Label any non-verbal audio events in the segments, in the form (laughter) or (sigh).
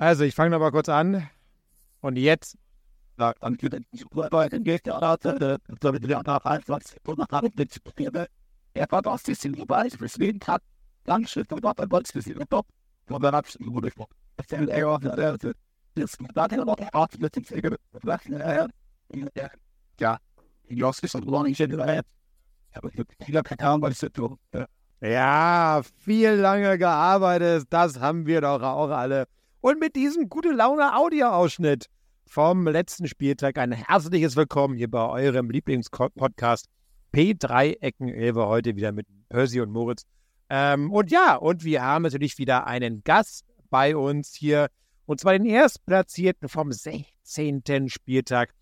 Also, ich fange nochmal kurz an. Und jetzt. Ja, dann geht es weiter, geht der Rate, da wird der nach 21 Stunden nach dem Spiel. Er war das ist in Dubai, deswegen hat dann schritt und war was für sie top. Und dann hab's gut gesprochen. Das ist er auf der das da der noch hat mit dem Säge. Ja, ich glaube, es ist ein Lohn, ich hätte da. Aber ich habe keine Ahnung, was ich tue. Ja, viel lange gearbeitet, das haben wir doch auch alle. Und mit diesem gute Laune Audioausschnitt vom letzten Spieltag ein herzliches Willkommen hier bei eurem Lieblingspodcast P3 Ecken Elbe heute wieder mit Percy und Moritz. Ähm, und ja, und wir haben natürlich wieder einen Gast bei uns hier und zwar den Erstplatzierten vom 16. Spieltag.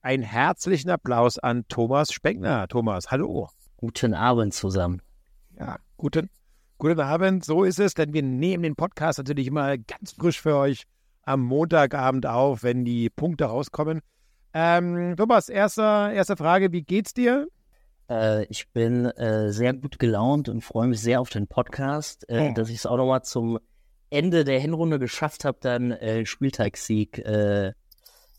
Einen herzlichen Applaus an Thomas Speckner. Thomas, hallo. Guten Abend zusammen. Ja, guten, guten Abend. So ist es, denn wir nehmen den Podcast natürlich immer ganz frisch für euch am Montagabend auf, wenn die Punkte rauskommen. Ähm, Thomas, erste, erste Frage, wie geht's dir? Äh, ich bin äh, sehr gut gelaunt und freue mich sehr auf den Podcast, äh, oh. dass ich es auch nochmal zum Ende der Hinrunde geschafft habe, dann äh, Spieltagssieg äh,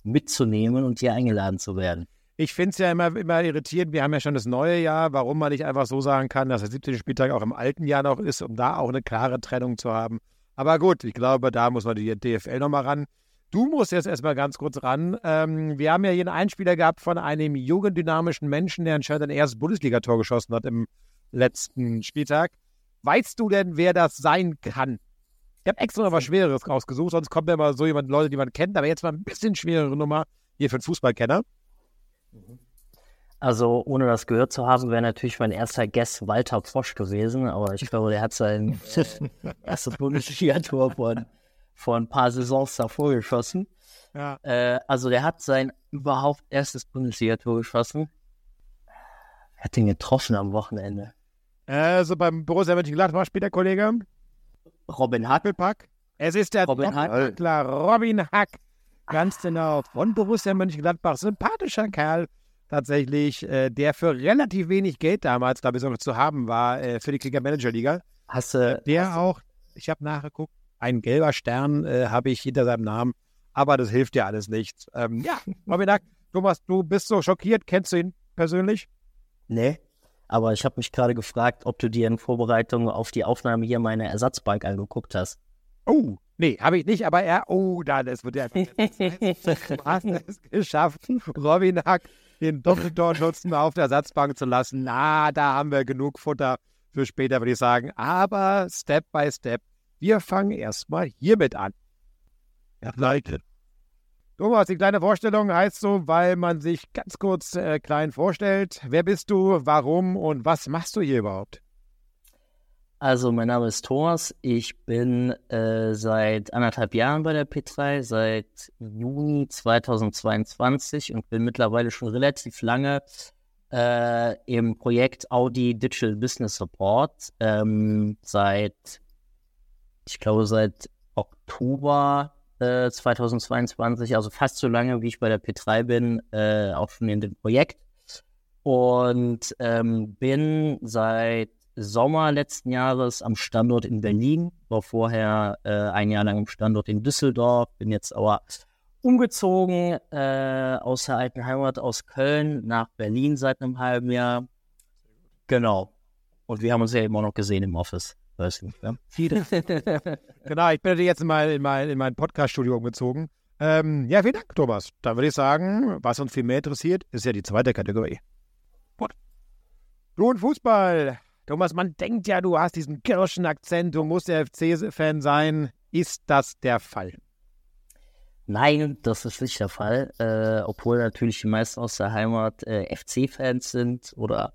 mitzunehmen und hier eingeladen zu werden. Ich finde es ja immer, immer irritierend, wir haben ja schon das neue Jahr, warum man nicht einfach so sagen kann, dass der 17. Spieltag auch im alten Jahr noch ist, um da auch eine klare Trennung zu haben. Aber gut, ich glaube, da muss man die DFL nochmal ran. Du musst jetzt erstmal ganz kurz ran. Ähm, wir haben ja hier einen Einspieler gehabt von einem jugenddynamischen Menschen, der anscheinend ein erstes Bundesligator geschossen hat im letzten Spieltag. Weißt du denn, wer das sein kann? Ich habe extra noch was Schwereres rausgesucht, sonst kommt ja immer so jemand, Leute, die man kennt, aber jetzt mal ein bisschen schwerere Nummer hier für den Fußballkenner. Also, ohne das gehört zu haben, wäre natürlich mein erster Guest Walter Posch gewesen, aber ich glaube, der hat sein (laughs) äh, erstes Bundesliga-Tor von, vor ein paar Saisons davor geschossen. Ja. Äh, also, der hat sein überhaupt erstes Bundesliga-Tor geschossen. Er hat den getroffen am Wochenende. Also, beim Borussia Mönchengladbach spielt der Kollege Robin Hack. Es ist der Robin Hack. Klar, Robin Hack. Ganz genau. Von Borussia Mönchengladbach. Sympathischer Kerl tatsächlich, äh, der für relativ wenig Geld damals, da besonders zu haben war, äh, für die Kicker Manager Liga. Hast du. Äh, der hast auch, ich habe nachgeguckt, ein gelber Stern äh, habe ich hinter seinem Namen, aber das hilft ja alles nichts. Ähm, ja, (laughs) Robin Thomas, du bist so schockiert. Kennst du ihn persönlich? Nee. Aber ich habe mich gerade gefragt, ob du dir in Vorbereitung auf die Aufnahme hier meine Ersatzbank angeguckt hast. Oh, nee, habe ich nicht, aber er, oh, da, das wird ja. (laughs) du hast es geschafft, Robin Hack den Doppeltorschützen auf der Ersatzbank zu lassen. Na, da haben wir genug Futter für später, würde ich sagen. Aber Step by Step, wir fangen erstmal hiermit an. Ja, Leute. Thomas, die kleine Vorstellung heißt so, weil man sich ganz kurz äh, klein vorstellt. Wer bist du, warum und was machst du hier überhaupt? Also, mein Name ist Thomas. Ich bin äh, seit anderthalb Jahren bei der P3, seit Juni 2022 und bin mittlerweile schon relativ lange äh, im Projekt Audi Digital Business Support. Ähm, seit, ich glaube, seit Oktober äh, 2022, also fast so lange, wie ich bei der P3 bin, äh, auch schon in dem Projekt. Und ähm, bin seit Sommer letzten Jahres am Standort in Berlin, war vorher äh, ein Jahr lang am Standort in Düsseldorf, bin jetzt aber umgezogen äh, aus der alten Heimat aus Köln nach Berlin seit einem halben Jahr. Genau. Und wir haben uns ja immer noch gesehen im Office. Weiß nicht, ja? (laughs) genau, ich bin jetzt mal in mein, in mein Podcast-Studio umgezogen. Ähm, ja, vielen Dank, Thomas. Dann würde ich sagen, was uns viel mehr interessiert, ist ja die zweite Kategorie. Gut. Du und Fußball. Thomas, man denkt ja, du hast diesen Kirschenakzent, du musst der FC-Fan sein. Ist das der Fall? Nein, das ist nicht der Fall. Äh, obwohl natürlich die meisten aus der Heimat äh, FC-Fans sind oder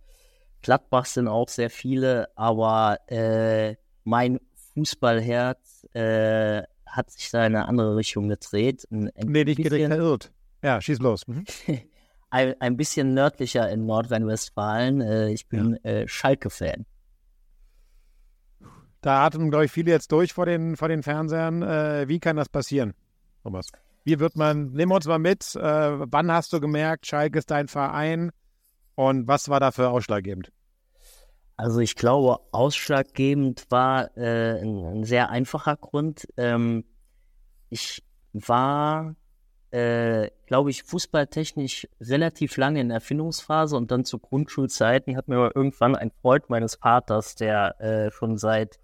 Gladbach sind auch sehr viele. Aber äh, mein Fußballherz äh, hat sich da in eine andere Richtung gedreht. Ein, nee, nicht bisschen, verirrt. Ja, schieß los. Mhm. (laughs) ein, ein bisschen nördlicher in Nordrhein-Westfalen. Äh, ich bin ja. äh, Schalke-Fan. Da atmen, glaube ich, viele jetzt durch vor den, vor den Fernsehern. Äh, wie kann das passieren, Thomas? Wie wird man, nimm uns mal mit, wann hast du gemerkt, Schalke ist dein Verein und was war dafür ausschlaggebend? Also ich glaube, ausschlaggebend war äh, ein, ein, sehr einfacher Grund. Ähm, ich war, äh, glaube ich, fußballtechnisch relativ lange in Erfindungsphase und dann zu Grundschulzeiten hat mir irgendwann ein Freund meines Vaters, der äh, schon seit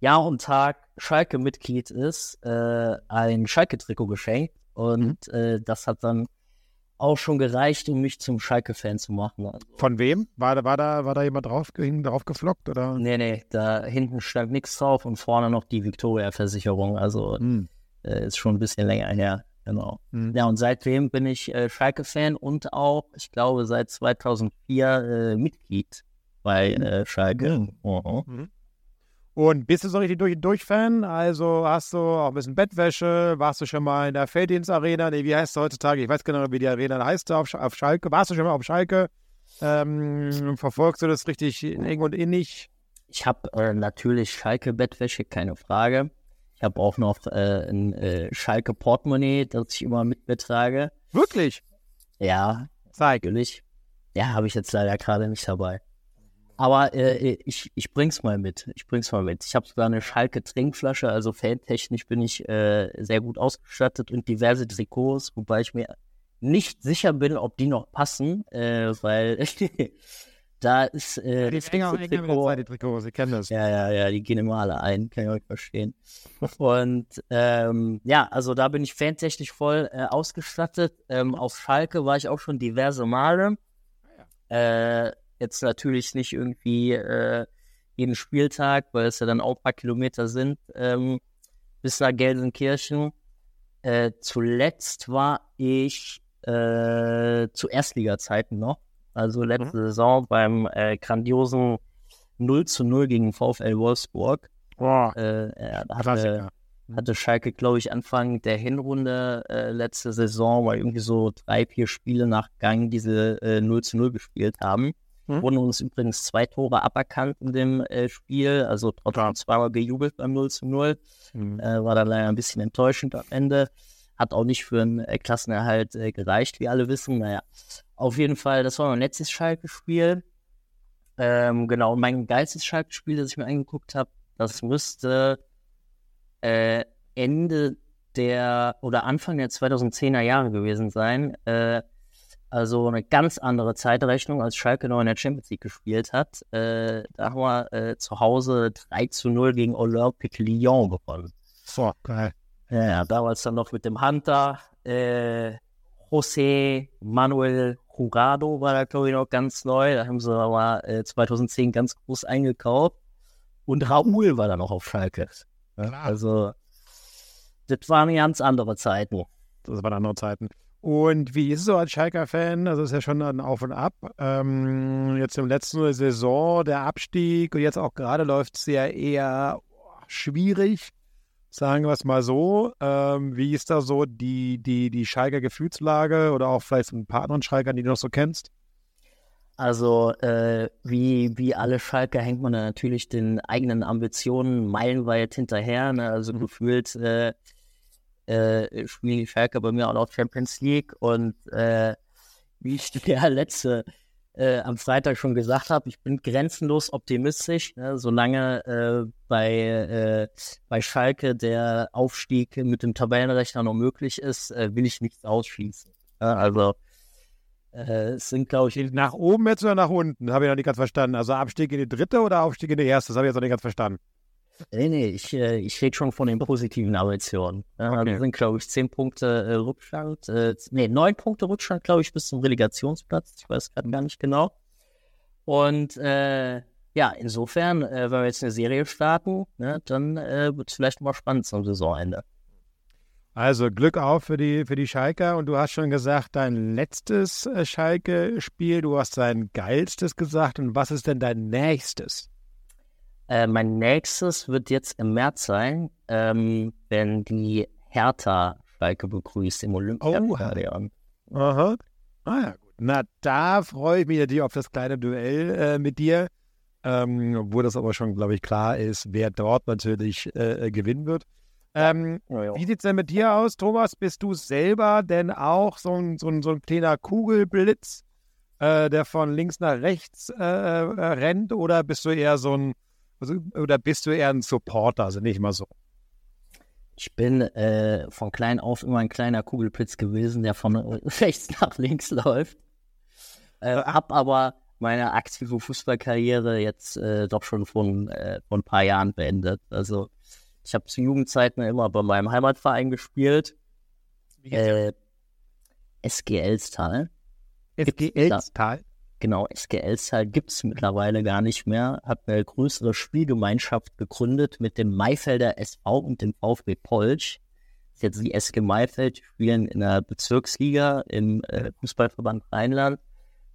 Jahr und Tag Schalke-Mitglied ist, äh, ein Schalke-Trikot geschenkt. Und mhm. äh, das hat dann auch schon gereicht, um mich zum Schalke-Fan zu machen. Also, Von wem? War, war, da, war da jemand drauf, drauf geflockt? Oder? Nee, nee, da hinten stand nichts drauf und vorne noch die Victoria-Versicherung. Also mhm. äh, ist schon ein bisschen länger her. Genau. Mhm. Ja, und seitdem bin ich äh, Schalke-Fan und auch, ich glaube, seit 2004 äh, Mitglied bei äh, Schalke. Mhm. Und bist du so richtig durch und durch Fan? Also hast du auch ein bisschen Bettwäsche? Warst du schon mal in der Felddienstarena? Nee, wie heißt es heutzutage? Ich weiß genau, wie die Arena heißt auf, auf Schalke. Warst du schon mal auf Schalke? Ähm, verfolgst du das richtig eng und innig? Ich habe äh, natürlich Schalke-Bettwäsche, keine Frage. Ich habe auch noch äh, ein äh, Schalke-Portemonnaie, das ich immer mit mir trage. Wirklich? Ja. Zeig. Natürlich. Ja, habe ich jetzt leider gerade nicht dabei. Aber äh, ich, ich bring's mal mit. Ich bring's mal mit. Ich habe sogar eine Schalke Trinkflasche, also fantechnisch bin ich äh, sehr gut ausgestattet und diverse Trikots, wobei ich mir nicht sicher bin, ob die noch passen, äh, weil (laughs) da ist äh, die Finger auch Trikot, mit die Trikots, Sie kennen das. Ja, ja, ja, die gehen immer alle ein, kann ich euch verstehen. und ähm, ja, also da bin ich fantechnisch voll äh, ausgestattet. Ähm, auf Schalke war ich auch schon diverse Male. Ah, äh, Jetzt natürlich nicht irgendwie äh, jeden Spieltag, weil es ja dann auch ein paar Kilometer sind, ähm, bis nach Gelsenkirchen. Äh, zuletzt war ich äh, zu Erstliga-Zeiten noch, also letzte mhm. Saison beim äh, grandiosen 0 zu 0 gegen VfL Wolfsburg. Boah. Äh, hatte, hatte Schalke, glaube ich, Anfang der Hinrunde äh, letzte Saison, weil irgendwie so drei, vier Spiele nach Gang diese äh, 0 zu 0 gespielt haben. Hm? Wurden uns übrigens zwei Tore aberkannt in dem äh, Spiel, also trotzdem zweimal gejubelt beim 0 zu 0. Hm. Äh, war dann leider ein bisschen enttäuschend am Ende. Hat auch nicht für einen äh, Klassenerhalt äh, gereicht, wie alle wissen. Naja, auf jeden Fall, das war mein letztes Schalke-Spiel. Ähm, genau, mein geilstes Schalke-Spiel, das ich mir angeguckt habe, das müsste äh, Ende der oder Anfang der 2010er Jahre gewesen sein. Äh, also eine ganz andere Zeitrechnung, als Schalke noch in der Champions League gespielt hat. Äh, da haben wir äh, zu Hause 3 zu 0 gegen Olympique Lyon gewonnen. So, geil. Ja, damals dann noch mit dem Hunter. Äh, José Manuel Jurado war da, glaube ich, noch ganz neu. Da haben sie aber äh, 2010 ganz groß eingekauft. Und Raoul war da noch auf Schalke. Ja, also, das waren ganz andere Zeiten. Das waren andere Zeiten. Und wie ist es so als Schalker-Fan? Also ist ja schon ein Auf und Ab. Ähm, jetzt im letzten Saison der Abstieg und jetzt auch gerade läuft es ja eher schwierig, sagen wir es mal so. Ähm, wie ist da so die, die, die Schalker Gefühlslage oder auch vielleicht ein paar anderen Schalkern, die du noch so kennst? Also äh, wie, wie alle Schalker hängt man da natürlich den eigenen Ambitionen meilenweit hinterher. Ne? Also mhm. gefühlt äh, äh, spielen die Schalke bei mir auch noch Champions League und äh, wie ich der letzte äh, am Freitag schon gesagt habe, ich bin grenzenlos optimistisch, ne? solange äh, bei, äh, bei Schalke der Aufstieg mit dem Tabellenrechner noch möglich ist, äh, will ich nichts ausschließen. Ja, also äh, es sind, glaube ich. Nach oben jetzt oder nach unten? Habe ich noch nicht ganz verstanden. Also Abstieg in die dritte oder Aufstieg in die erste? Das habe ich jetzt noch nicht ganz verstanden. Nee, nee, ich, äh, ich rede schon von den positiven Ambitionen. Ja, okay. Da sind, glaube ich, zehn Punkte äh, Rückstand. Äh, nee, neun Punkte Rückstand, glaube ich, bis zum Relegationsplatz. Ich weiß gerade gar nicht genau. Und äh, ja, insofern, äh, wenn wir jetzt eine Serie starten, ne, dann äh, wird es vielleicht mal spannend zum Saisonende. Also Glück auf für die, für die Schalker. Und du hast schon gesagt, dein letztes äh, Schalke-Spiel, du hast dein geilstes gesagt. Und was ist denn dein nächstes? Äh, mein nächstes wird jetzt im März sein, ähm, wenn die Hertha Schalke begrüßt im Olympiastadion. Oh. Aha. Ah ja, gut. Na, da freue ich mich natürlich auf das kleine Duell äh, mit dir, ähm, wo das aber schon, glaube ich, klar ist, wer dort natürlich äh, gewinnen wird. Ähm, ja, ja. Wie sieht es denn mit dir aus, Thomas? Bist du selber denn auch so ein, so ein, so ein kleiner Kugelblitz, äh, der von links nach rechts äh, äh, rennt, oder bist du eher so ein oder bist du eher ein Supporter, also nicht mal so? Ich bin äh, von klein auf immer ein kleiner Kugelpitz gewesen, der von (laughs) rechts nach links läuft. Äh, hab aber meine aktive Fußballkarriere jetzt äh, doch schon von, äh, vor ein paar Jahren beendet. Also ich habe zu Jugendzeiten immer bei meinem Heimatverein gespielt. Äh, SG Elstal. SG Elstal? Genau, SG Elstal gibt es mittlerweile gar nicht mehr. Hat eine größere Spielgemeinschaft gegründet mit dem Maifelder SV und dem VfB Polch. Das ist jetzt die SG Maifeld, spielen in der Bezirksliga im äh, Fußballverband Rheinland.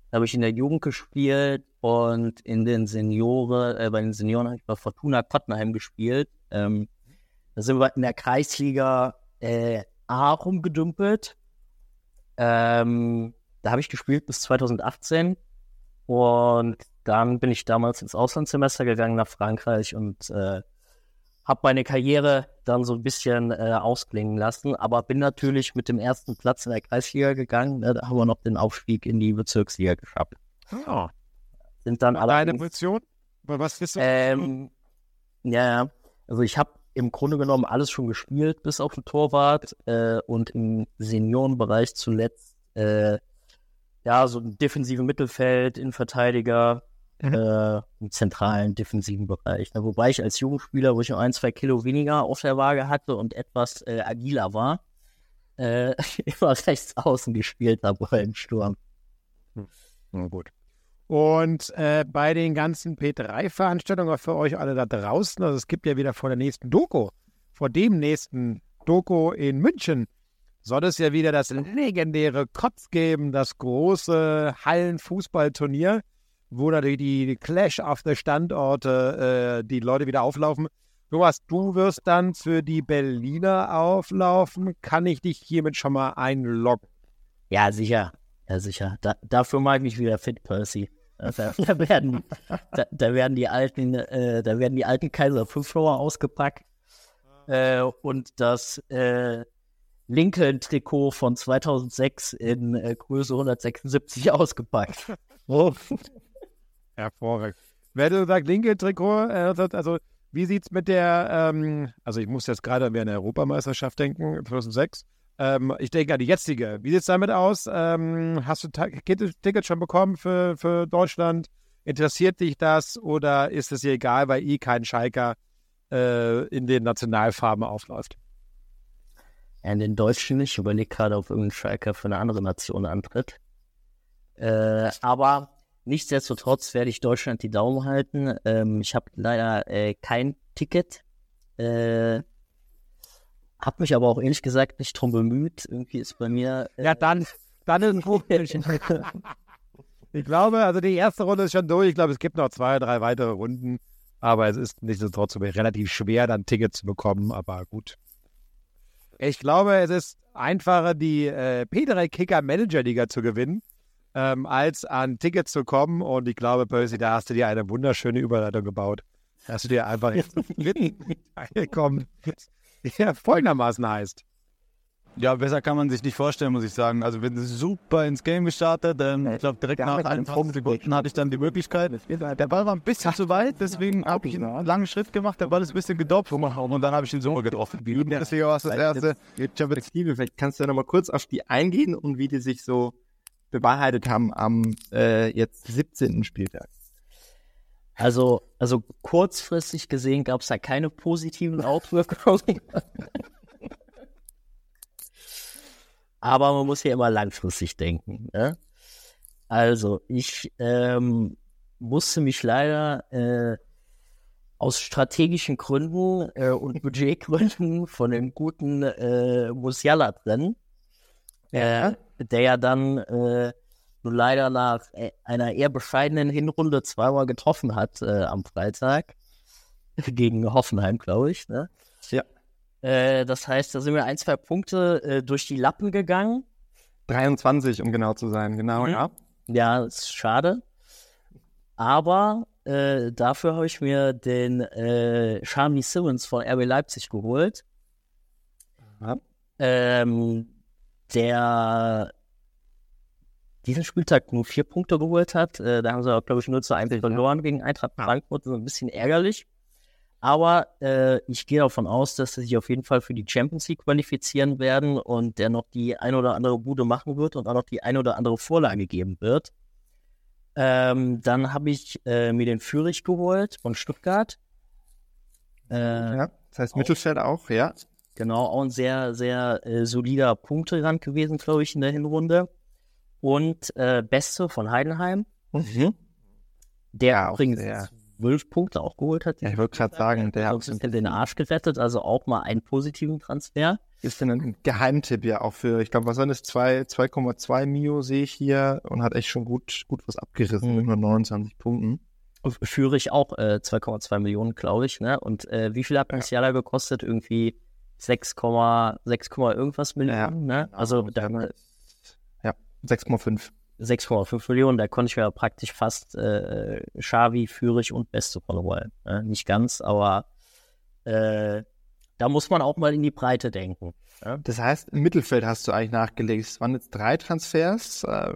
Da habe ich in der Jugend gespielt und in den Senioren, äh, bei den Senioren habe ich bei Fortuna Kottenheim gespielt. Ähm, da sind wir in der Kreisliga äh, A rumgedümpelt. Ähm, da habe ich gespielt bis 2018 und dann bin ich damals ins Auslandssemester gegangen nach Frankreich und äh, habe meine Karriere dann so ein bisschen äh, ausklingen lassen, aber bin natürlich mit dem ersten Platz in der Kreisliga gegangen. Ne, da haben wir noch den Aufstieg in die Bezirksliga geschafft. Oh. Sind dann alle. Deine Position? Was bist du? Ähm, ja, ja. Also ich habe im Grunde genommen alles schon gespielt, bis auf den Torwart äh, und im Seniorenbereich zuletzt äh, ja so ein defensive Mittelfeld, Innenverteidiger, mhm. äh, im zentralen defensiven Bereich. Ne? Wobei ich als Jugendspieler, wo ich noch ein, zwei Kilo weniger auf der Waage hatte und etwas äh, agiler war, äh, (laughs) immer rechts außen gespielt habe im Sturm. Hm. Na gut. Und äh, bei den ganzen P3-Veranstaltungen für euch alle da draußen, also es gibt ja wieder vor der nächsten Doku, vor dem nächsten Doku in München, soll es ja wieder das legendäre Kotz geben, das große Hallenfußballturnier wo natürlich die Clash auf der Standorte äh, die Leute wieder auflaufen. Thomas, du wirst dann für die Berliner auflaufen. Kann ich dich hiermit schon mal einloggen? Ja, sicher. Ja, sicher. Da, dafür mache ich mich wieder fit, Percy. Da, (laughs) da werden, da, da, werden die alten, äh, da werden die alten Kaiser 5 ausgepackt äh, und das äh, Lincoln-Trikot von 2006 in äh, Größe 176 (laughs) ausgepackt. Oh. Hervorragend. Wer du sagt, linke Trikot, äh, also wie sieht es mit der, ähm, also ich muss jetzt gerade an eine Europameisterschaft denken, 2006. Ähm, ich denke an die jetzige. Wie sieht es damit aus? Ähm, hast du Tickets schon bekommen für, für Deutschland? Interessiert dich das oder ist es dir egal, weil eh kein Schalker äh, in den Nationalfarben aufläuft? In den Deutschen nicht. Ich überlege gerade, ob irgendein Schalker für eine andere Nation antritt. Äh, aber Nichtsdestotrotz werde ich Deutschland die Daumen halten. Ähm, ich habe leider äh, kein Ticket. Äh, habe mich aber auch ehrlich gesagt nicht drum bemüht. Irgendwie ist bei mir. Äh, ja, dann, dann ist es (laughs) Ich glaube, also die erste Runde ist schon durch. Ich glaube, es gibt noch zwei, drei weitere Runden. Aber es ist nichtsdestotrotz relativ schwer, dann Tickets zu bekommen. Aber gut. Ich glaube, es ist einfacher, die äh, P3 Kicker Manager Liga zu gewinnen ähm, als an Tickets zu kommen. Und ich glaube, Percy, da hast du dir eine wunderschöne Überleitung gebaut. Da hast du dir einfach jetzt (laughs) kommen, der folgendermaßen heißt. Ja, besser kann man sich nicht vorstellen, muss ich sagen. Also wir sind super ins Game gestartet. Ähm, ich glaube, direkt nach 21 Sekunden hatte ich dann die Möglichkeit. Der Ball war ein bisschen zu weit, deswegen habe ich einen langen Schritt gemacht. Der Ball ist ein bisschen gedopft und dann habe ich den Sommer getroffen. Deswegen war es das erste. Vielleicht kannst du ja nochmal kurz auf die eingehen und wie die sich so bewahrheitet haben am äh, jetzt 17. Spieltag. Also, also kurzfristig gesehen gab es da keine positiven (laughs) Auswirkungen. Aber man muss ja immer langfristig denken. Ne? Also, ich ähm, musste mich leider äh, aus strategischen Gründen äh, und (laughs) Budgetgründen von dem guten äh, Musiala trennen. Ja der ja dann äh, nur leider nach äh, einer eher bescheidenen Hinrunde zweimal getroffen hat äh, am Freitag. Gegen Hoffenheim, glaube ich. Ne? Ja. Äh, das heißt, da sind wir ein, zwei Punkte äh, durch die Lappen gegangen. 23, um genau zu sein, genau, mhm. ja. Ja, ist schade. Aber äh, dafür habe ich mir den äh, Charmy Simmons von RB Leipzig geholt. Ähm, der diesen Spieltag nur vier Punkte geholt hat. Äh, da haben sie, glaube ich, nur zu 1 verloren gegen Eintracht Frankfurt. So ein bisschen ärgerlich. Aber äh, ich gehe davon aus, dass sie sich auf jeden Fall für die Champions League qualifizieren werden und der noch die ein oder andere Bude machen wird und auch noch die ein oder andere Vorlage geben wird. Ähm, dann habe ich äh, mir den Fürich geholt von Stuttgart. Äh, ja, das heißt Mittelfeld auch, ja. Genau, auch ein sehr, sehr äh, solider Punkterand gewesen, glaube ich, in der Hinrunde. Und äh, Beste von Heidenheim. Mhm. Der ja, übrigens zwölf Punkte auch geholt hat. Ja, ich wollte gerade sagen, der hat uns den Arsch gerettet, also auch mal einen positiven Transfer. Ist denn ein Geheimtipp ja auch für, ich glaube, was sind es, 2,2 Mio sehe ich hier und hat echt schon gut, gut was abgerissen mhm. mit nur 29 Punkten. Führe ich auch äh, 2,2 Millionen, glaube ich, ne? Und äh, wie viel hat ja. Musiala gekostet? Irgendwie 6, 6, irgendwas Millionen, ja, ne? Also da, ja, 6,5. 6,5 Millionen, da konnte ich mir praktisch fast äh, Xavi, Fürich und Beste von holen. Ne? Nicht ganz, aber äh, da muss man auch mal in die Breite denken. Ja? Das heißt, im Mittelfeld hast du eigentlich nachgelegt. Es waren jetzt drei Transfers. Äh,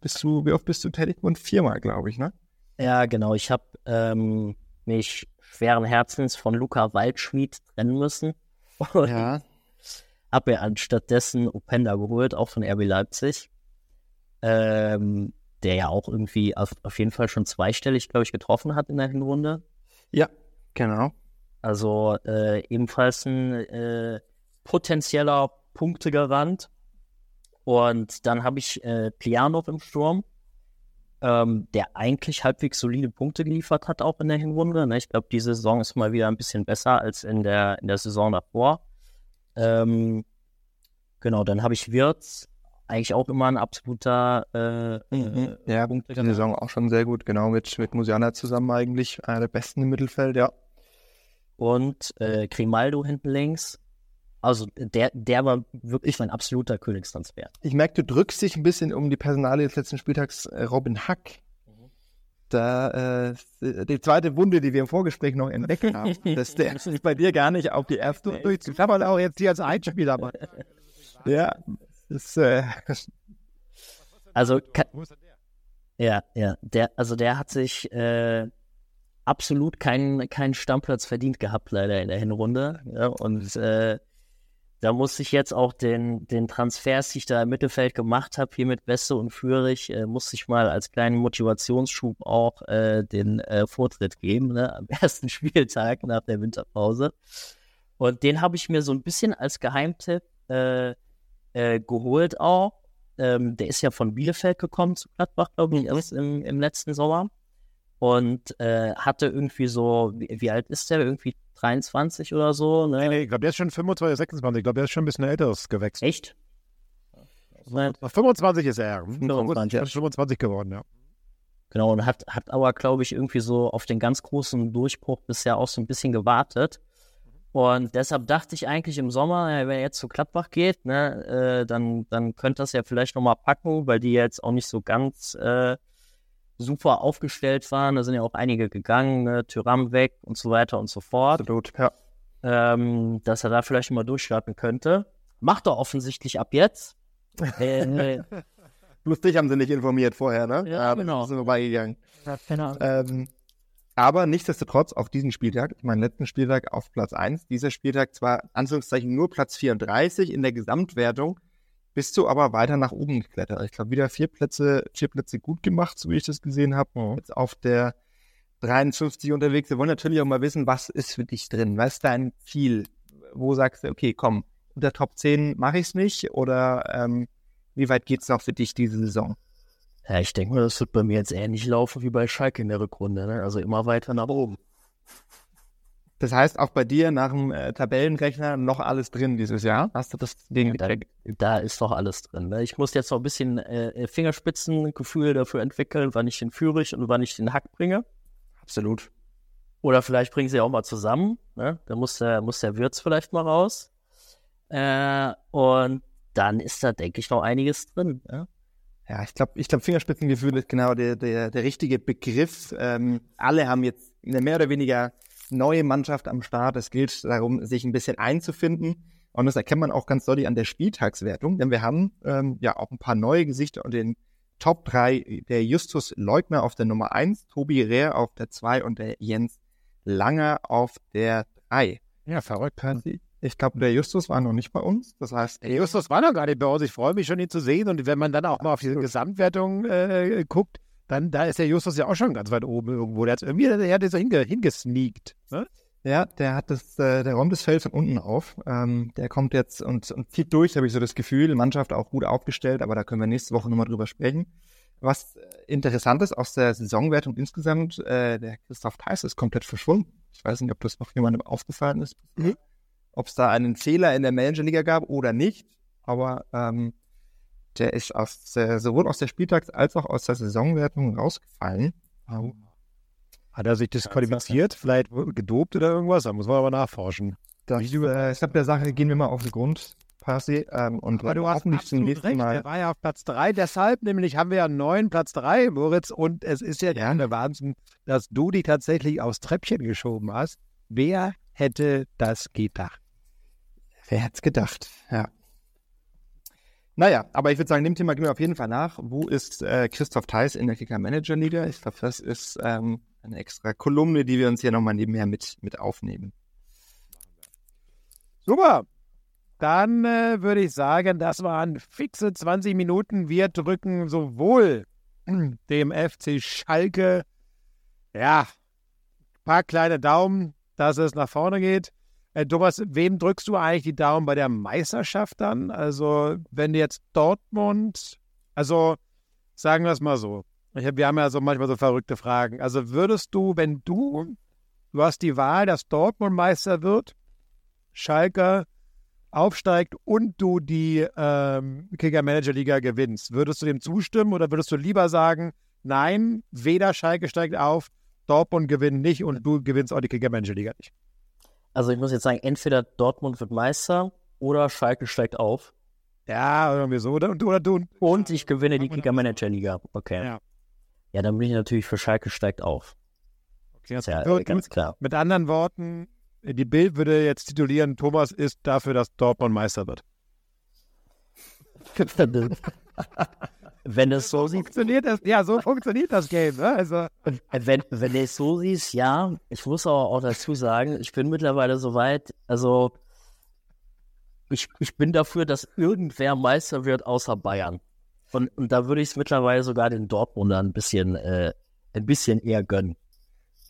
bist du, wie oft bist du tätig? Und viermal, glaube ich, ne? Ja, genau. Ich habe ähm, mich schweren Herzens von Luca Waldschmied trennen müssen. Ja. (laughs) Habe mir anstattdessen Openda geholt, auch von RB Leipzig ähm, der ja auch irgendwie auf, auf jeden Fall schon zweistellig, glaube ich, getroffen hat in der Hinrunde. Ja, genau. Also äh, ebenfalls ein äh, potenzieller Punktegarant. Und dann habe ich äh, Plianov im Sturm, ähm, der eigentlich halbwegs solide Punkte geliefert hat, auch in der Hinrunde. Ne? Ich glaube, diese Saison ist mal wieder ein bisschen besser als in der, in der Saison davor. Ähm, genau, dann habe ich Wirtz, eigentlich auch immer ein absoluter äh, mhm. Äh, ja, Punkt. Die Saison auch schon sehr gut, genau, mit, mit Musiana zusammen eigentlich, einer der besten im Mittelfeld, ja. Und äh, Grimaldo hinten links. Also der, der war wirklich mein absoluter Königstransfer. Ich merke, du drückst dich ein bisschen um die Personalie des letzten Spieltags äh, Robin Hack. Mhm. Da äh, die zweite Wunde, die wir im Vorgespräch noch entdeckt haben, (laughs) dass der ist bei dir gar nicht auf die erste durchzieht. Ich habe auch jetzt hier als Einspieler (laughs) ja, ist, äh, also, ja, ja, der, also der hat sich äh, absolut keinen, keinen Stammplatz verdient gehabt, leider in der Hinrunde. Ja, und äh, da muss ich jetzt auch den, den Transfers, die ich da im Mittelfeld gemacht habe, hier mit Weste und Führig, äh, muss ich mal als kleinen Motivationsschub auch äh, den äh, Vortritt geben, ne, am (laughs) ersten Spieltag nach der Winterpause. Und den habe ich mir so ein bisschen als Geheimtipp äh, äh, geholt auch. Ähm, der ist ja von Bielefeld gekommen zu Gladbach, glaube ich, mhm. erst im, im letzten Sommer. Und äh, hatte irgendwie so, wie, wie, alt ist der? Irgendwie 23 oder so? Ne? Nee, nee, ich glaube, der ist schon 25, 26. Ich glaube, der ist schon ein bisschen älteres gewechselt. Echt? 25 ist er. 25, hm, 25 geworden, ja. Genau, und hat, hat aber, glaube ich, irgendwie so auf den ganz großen Durchbruch bisher auch so ein bisschen gewartet. Und deshalb dachte ich eigentlich im Sommer, wenn er jetzt zu Gladbach geht, ne, äh, dann, dann könnte das ja vielleicht nochmal packen, weil die jetzt auch nicht so ganz äh, super aufgestellt waren. Da sind ja auch einige gegangen, ne, Tyram weg und so weiter und so fort. Absolut, ja. Ähm, dass er da vielleicht mal durchstarten könnte. Macht er offensichtlich ab jetzt. (laughs) äh, Bloß dich haben sie nicht informiert vorher, ne? Ja, genau. Sind vorbeigegangen. Ja, keine Ahnung. Ähm, aber nichtsdestotrotz auf diesen Spieltag, ich meine letzten Spieltag auf Platz 1, dieser Spieltag zwar Anführungszeichen nur Platz 34 in der Gesamtwertung, bist du aber weiter nach oben geklettert. Ich glaube, wieder vier Plätze, vier Plätze gut gemacht, so wie ich das gesehen habe. Mhm. Jetzt auf der 53 unterwegs. Wir wollen natürlich auch mal wissen, was ist für dich drin? Was ist dein Ziel? Wo sagst du, okay, komm, unter Top 10 mache ich es nicht? Oder ähm, wie weit geht es noch für dich diese Saison? Ja, ich denke mal, das wird bei mir jetzt ähnlich laufen wie bei Schalke in der Rückrunde. Ne? Also immer weiter nach oben. Das heißt, auch bei dir nach dem äh, Tabellenrechner noch alles drin dieses Jahr? Hast du das Ding da, da ist doch alles drin. Ne? Ich muss jetzt noch ein bisschen äh, Fingerspitzengefühl dafür entwickeln, wann ich den führe und wann ich den Hack bringe. Absolut. Oder vielleicht bringen sie auch mal zusammen. Ne? Da muss der, muss der Wirtz vielleicht mal raus. Äh, und dann ist da, denke ich, noch einiges drin. Ja? Ja, ich glaube, ich glaub, Fingerspitzengefühl ist genau der, der, der richtige Begriff. Ähm, alle haben jetzt eine mehr oder weniger neue Mannschaft am Start. Es gilt darum, sich ein bisschen einzufinden. Und das erkennt man auch ganz deutlich an der Spieltagswertung, denn wir haben ähm, ja auch ein paar neue Gesichter und den Top 3, der Justus Leugner auf der Nummer 1, Tobi Rehr auf der 2 und der Jens lange auf der 3. Ja, verrückt. Ich glaube, der Justus war noch nicht bei uns. Das heißt, der Justus war noch gar nicht bei uns. Ich freue mich schon, ihn zu sehen. Und wenn man dann auch mal auf diese Gesamtwertung äh, guckt, dann da ist der Justus ja auch schon ganz weit oben irgendwo. Der hat irgendwie, der hat so hinge, hingesneakt. Ne? Ja, der hat das, äh, der räumt das Feld von unten auf. Ähm, der kommt jetzt und, und zieht durch, habe ich so das Gefühl. Mannschaft auch gut aufgestellt, aber da können wir nächste Woche nochmal drüber sprechen. Was interessant ist aus der Saisonwertung insgesamt, äh, der Christoph Theiss ist komplett verschwunden. Ich weiß nicht, ob das noch jemandem aufgefallen ist. Mhm ob es da einen Fehler in der Managerliga gab oder nicht. Aber ähm, der ist aus der, sowohl aus der Spieltags- als auch aus der Saisonwertung rausgefallen. Oh. Hat er sich disqualifiziert, vielleicht gedopt oder irgendwas? Da muss man aber nachforschen. Das, ich, äh, ich glaube, der Sache gehen wir mal auf den Grund, Percy. Ähm, und aber du hast nicht zum nächsten recht. Mal. Der war ja auf Platz 3, deshalb nämlich haben wir ja neun Platz 3, Moritz. Und es ist ja, ja. der Wahnsinn, dass du dich tatsächlich aufs Treppchen geschoben hast. Wer hätte das gedacht? Wer hätte es gedacht? Ja. Naja, aber ich würde sagen, dem Thema gehen wir auf jeden Fall nach. Wo ist äh, Christoph Theis in der Kicker Manager Liga? Ich glaube, das ist ähm, eine extra Kolumne, die wir uns hier nochmal nebenher mit, mit aufnehmen. Super. Dann äh, würde ich sagen, das waren fixe 20 Minuten. Wir drücken sowohl (clears throat) dem FC Schalke, ja, ein paar kleine Daumen, dass es nach vorne geht. Äh, Thomas, wem drückst du eigentlich die Daumen bei der Meisterschaft dann? Also, wenn jetzt Dortmund, also sagen wir es mal so. Hab, wir haben ja so manchmal so verrückte Fragen. Also würdest du, wenn du, du hast die Wahl, dass Dortmund Meister wird, Schalke aufsteigt und du die ähm, Kicker-Manager-Liga gewinnst, würdest du dem zustimmen oder würdest du lieber sagen, nein, weder Schalke steigt auf, Dortmund gewinnt nicht und du gewinnst auch die Kicker-Manager-Liga nicht? Also ich muss jetzt sagen, entweder Dortmund wird Meister oder Schalke steigt auf. Ja, irgendwie so. Oder, oder du. Und ich gewinne die Kicker-Manager-Liga. Okay. Ja. ja, dann bin ich natürlich für Schalke steigt auf. Okay, das ist ja ganz klar. Mit anderen Worten, die Bild würde jetzt titulieren, Thomas ist dafür, dass Dortmund Meister wird. (laughs) (laughs) wenn es so funktioniert das, ja, so funktioniert das Game. Ne? Also. Wenn, wenn du es so siehst, ja. Ich muss aber auch dazu sagen, ich bin mittlerweile so weit, also ich, ich bin dafür, dass irgendwer Meister wird außer Bayern. Und, und da würde ich es mittlerweile sogar den Dortmundern ein bisschen, äh, ein bisschen eher gönnen.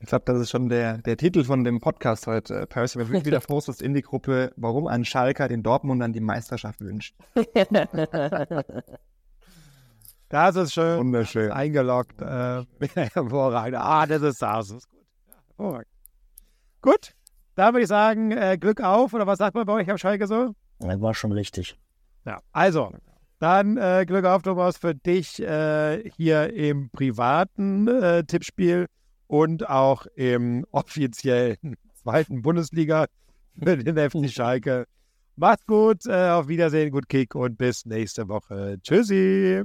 Ich glaube, das ist schon der, der Titel von dem Podcast heute. Paris, wenn du wieder (laughs) postest in die Gruppe, warum ein Schalker den Dortmundern die Meisterschaft wünscht. (laughs) Das ist schön. Wunderschön. Eingeloggt. Äh, (laughs) hervorragend. Ah, das ist das. ist gut. Ja, gut. Dann würde ich sagen, äh, Glück auf. Oder was sagt man bei euch am Schalke so? Das war schon richtig. Ja, also. Dann äh, Glück auf, Thomas, für dich äh, hier im privaten äh, Tippspiel und auch im (laughs) offiziellen zweiten Bundesliga für den FC Schalke. Macht's gut, äh, auf Wiedersehen, gut Kick und bis nächste Woche. Tschüssi.